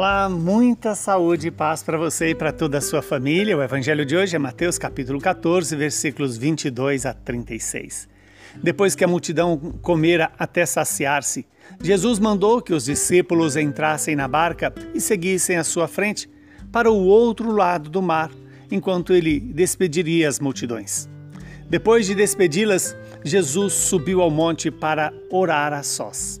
Olá, muita saúde e paz para você e para toda a sua família. O evangelho de hoje é Mateus capítulo 14, versículos 22 a 36. Depois que a multidão comera até saciar-se, Jesus mandou que os discípulos entrassem na barca e seguissem à sua frente para o outro lado do mar, enquanto ele despediria as multidões. Depois de despedi-las, Jesus subiu ao monte para orar a sós.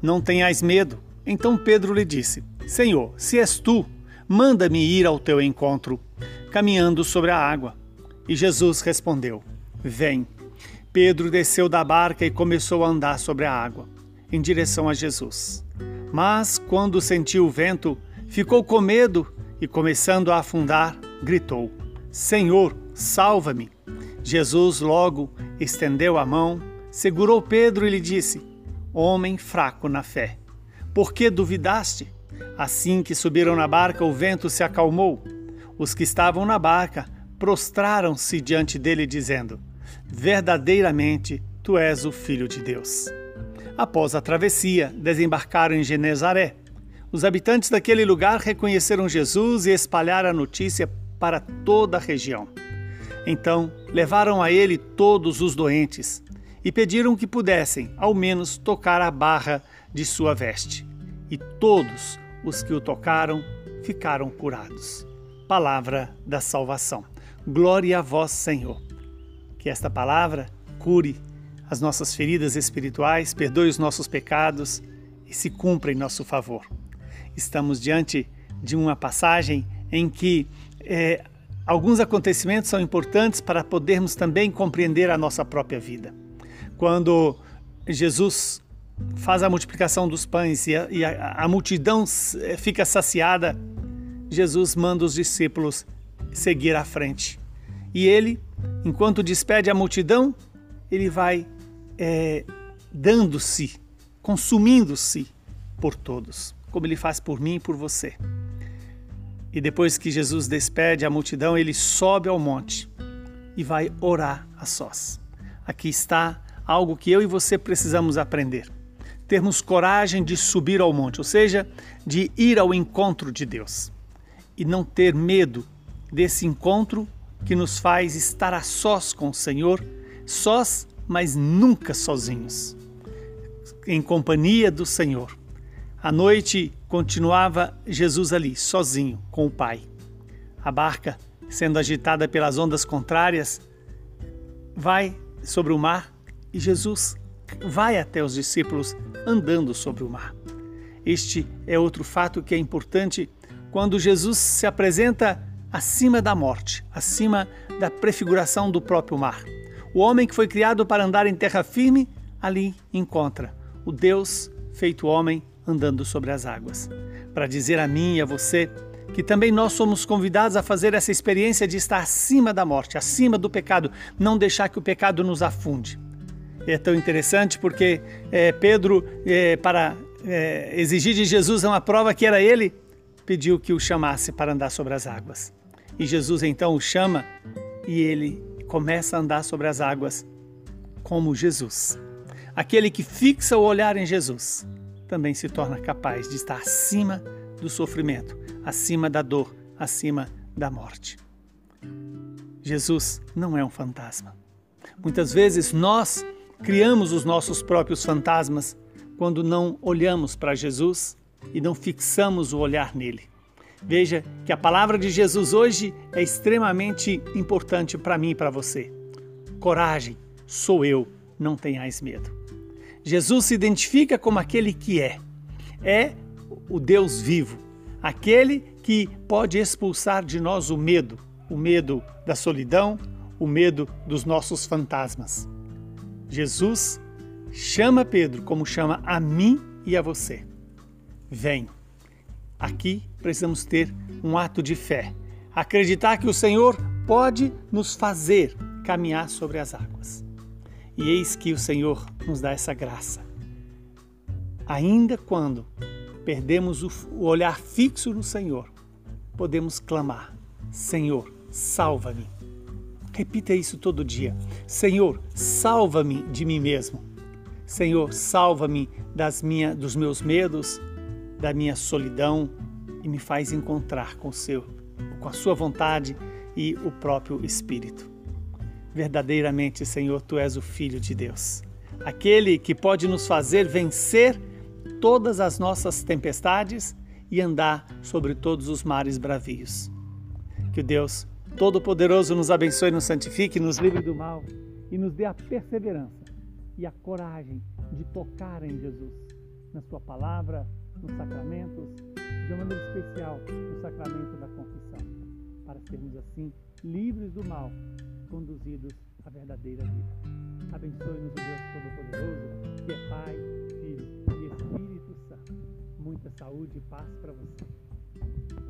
não tenhais medo. Então Pedro lhe disse: Senhor, se és tu, manda-me ir ao teu encontro, caminhando sobre a água. E Jesus respondeu: Vem. Pedro desceu da barca e começou a andar sobre a água, em direção a Jesus. Mas, quando sentiu o vento, ficou com medo e, começando a afundar, gritou: Senhor, salva-me! Jesus logo estendeu a mão, segurou Pedro e lhe disse: homem fraco na fé. Por que duvidaste? Assim que subiram na barca, o vento se acalmou. Os que estavam na barca prostraram-se diante dele, dizendo: Verdadeiramente tu és o Filho de Deus. Após a travessia, desembarcaram em Genezaré. Os habitantes daquele lugar reconheceram Jesus e espalharam a notícia para toda a região. Então levaram a ele todos os doentes e pediram que pudessem, ao menos, tocar a barra de sua veste. E todos os que o tocaram ficaram curados. Palavra da salvação. Glória a vós, Senhor. Que esta palavra cure as nossas feridas espirituais, perdoe os nossos pecados e se cumpra em nosso favor. Estamos diante de uma passagem em que é, alguns acontecimentos são importantes para podermos também compreender a nossa própria vida quando Jesus faz a multiplicação dos pães e a, e a, a multidão eh, fica saciada, Jesus manda os discípulos seguir à frente. E ele, enquanto despede a multidão, ele vai é, dando-se, consumindo-se por todos, como ele faz por mim e por você. E depois que Jesus despede a multidão, ele sobe ao monte e vai orar a sós. Aqui está algo que eu e você precisamos aprender. Termos coragem de subir ao monte, ou seja, de ir ao encontro de Deus. E não ter medo desse encontro que nos faz estar a sós com o Senhor, sós, mas nunca sozinhos. Em companhia do Senhor. À noite continuava Jesus ali, sozinho, com o Pai. A barca, sendo agitada pelas ondas contrárias, vai sobre o mar e Jesus vai até os discípulos andando sobre o mar. Este é outro fato que é importante quando Jesus se apresenta acima da morte, acima da prefiguração do próprio mar. O homem que foi criado para andar em terra firme, ali encontra o Deus feito homem andando sobre as águas. Para dizer a mim e a você que também nós somos convidados a fazer essa experiência de estar acima da morte, acima do pecado, não deixar que o pecado nos afunde é tão interessante porque é, Pedro, é, para é, exigir de Jesus uma prova que era ele, pediu que o chamasse para andar sobre as águas. E Jesus então o chama e ele começa a andar sobre as águas como Jesus. Aquele que fixa o olhar em Jesus também se torna capaz de estar acima do sofrimento, acima da dor, acima da morte. Jesus não é um fantasma. Muitas vezes nós Criamos os nossos próprios fantasmas quando não olhamos para Jesus e não fixamos o olhar nele. Veja que a palavra de Jesus hoje é extremamente importante para mim e para você. Coragem, sou eu, não tenhais medo. Jesus se identifica como aquele que é. É o Deus vivo, aquele que pode expulsar de nós o medo, o medo da solidão, o medo dos nossos fantasmas. Jesus chama Pedro como chama a mim e a você. Vem. Aqui precisamos ter um ato de fé. Acreditar que o Senhor pode nos fazer caminhar sobre as águas. E eis que o Senhor nos dá essa graça. Ainda quando perdemos o olhar fixo no Senhor, podemos clamar: Senhor, salva-me. Repita isso todo dia. Senhor, salva-me de mim mesmo. Senhor, salva-me das minha, dos meus medos, da minha solidão e me faz encontrar com o seu, com a sua vontade e o próprio Espírito. Verdadeiramente, Senhor, tu és o filho de Deus, aquele que pode nos fazer vencer todas as nossas tempestades e andar sobre todos os mares bravios. Que o Deus Todo-Poderoso nos abençoe, nos santifique, nos livre do mal e nos dê a perseverança e a coragem de tocar em Jesus, na Sua palavra, nos sacramentos, de uma maneira especial no sacramento da confissão, para sermos assim livres do mal, conduzidos à verdadeira vida. Abençoe-nos o Deus Todo-Poderoso, que é Pai, Filho e Espírito Santo. Muita saúde e paz para você.